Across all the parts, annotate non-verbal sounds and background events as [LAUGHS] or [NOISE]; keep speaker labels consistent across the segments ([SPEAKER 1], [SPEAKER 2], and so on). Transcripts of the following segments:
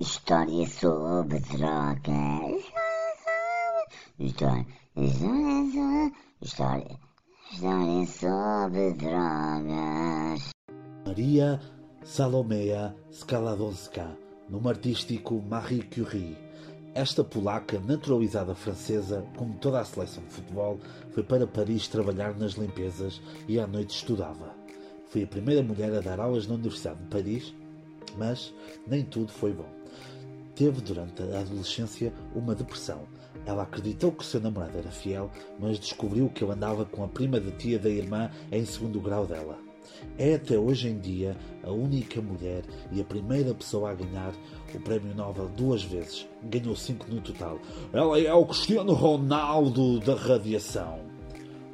[SPEAKER 1] História sobre drogas. História, história, história, história sobre drogas.
[SPEAKER 2] Maria Salomea Skaladonska, nome artístico Marie Curie. Esta polaca, naturalizada francesa, como toda a seleção de futebol, foi para Paris trabalhar nas limpezas e à noite estudava. Foi a primeira mulher a dar aulas na Universidade de Paris, mas nem tudo foi bom. Teve durante a adolescência uma depressão. Ela acreditou que seu namorado era fiel, mas descobriu que ele andava com a prima de tia da irmã em segundo grau dela. É até hoje em dia a única mulher e a primeira pessoa a ganhar o Prémio Nobel duas vezes. Ganhou cinco no total. Ela é o Cristiano Ronaldo da radiação.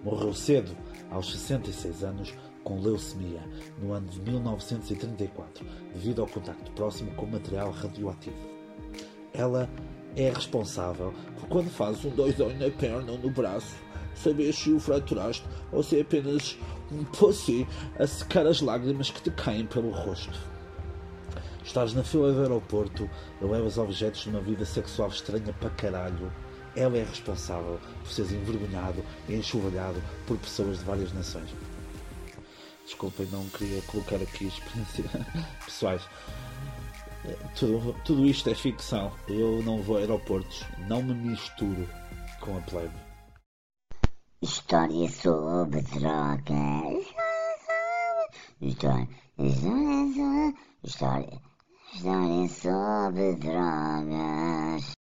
[SPEAKER 2] Morreu cedo, aos 66 anos, com leucemia, no ano de 1934, devido ao contacto próximo com material radioativo. Ela é responsável por quando fazes um doidão na perna ou no braço, saber se o fraturaste ou se é apenas um pussy a secar as lágrimas que te caem pelo rosto. Estás na fila do aeroporto e levas objetos de uma vida sexual estranha para caralho. Ela é responsável por seres envergonhado e enxovalhado por pessoas de várias nações. Desculpem, não queria colocar aqui experiências [LAUGHS] pessoais. Tudo, tudo isto é ficção. Eu não vou a aeroportos. Não me misturo com a plebe.
[SPEAKER 1] História sobre drogas. História, história, história, história sobre drogas.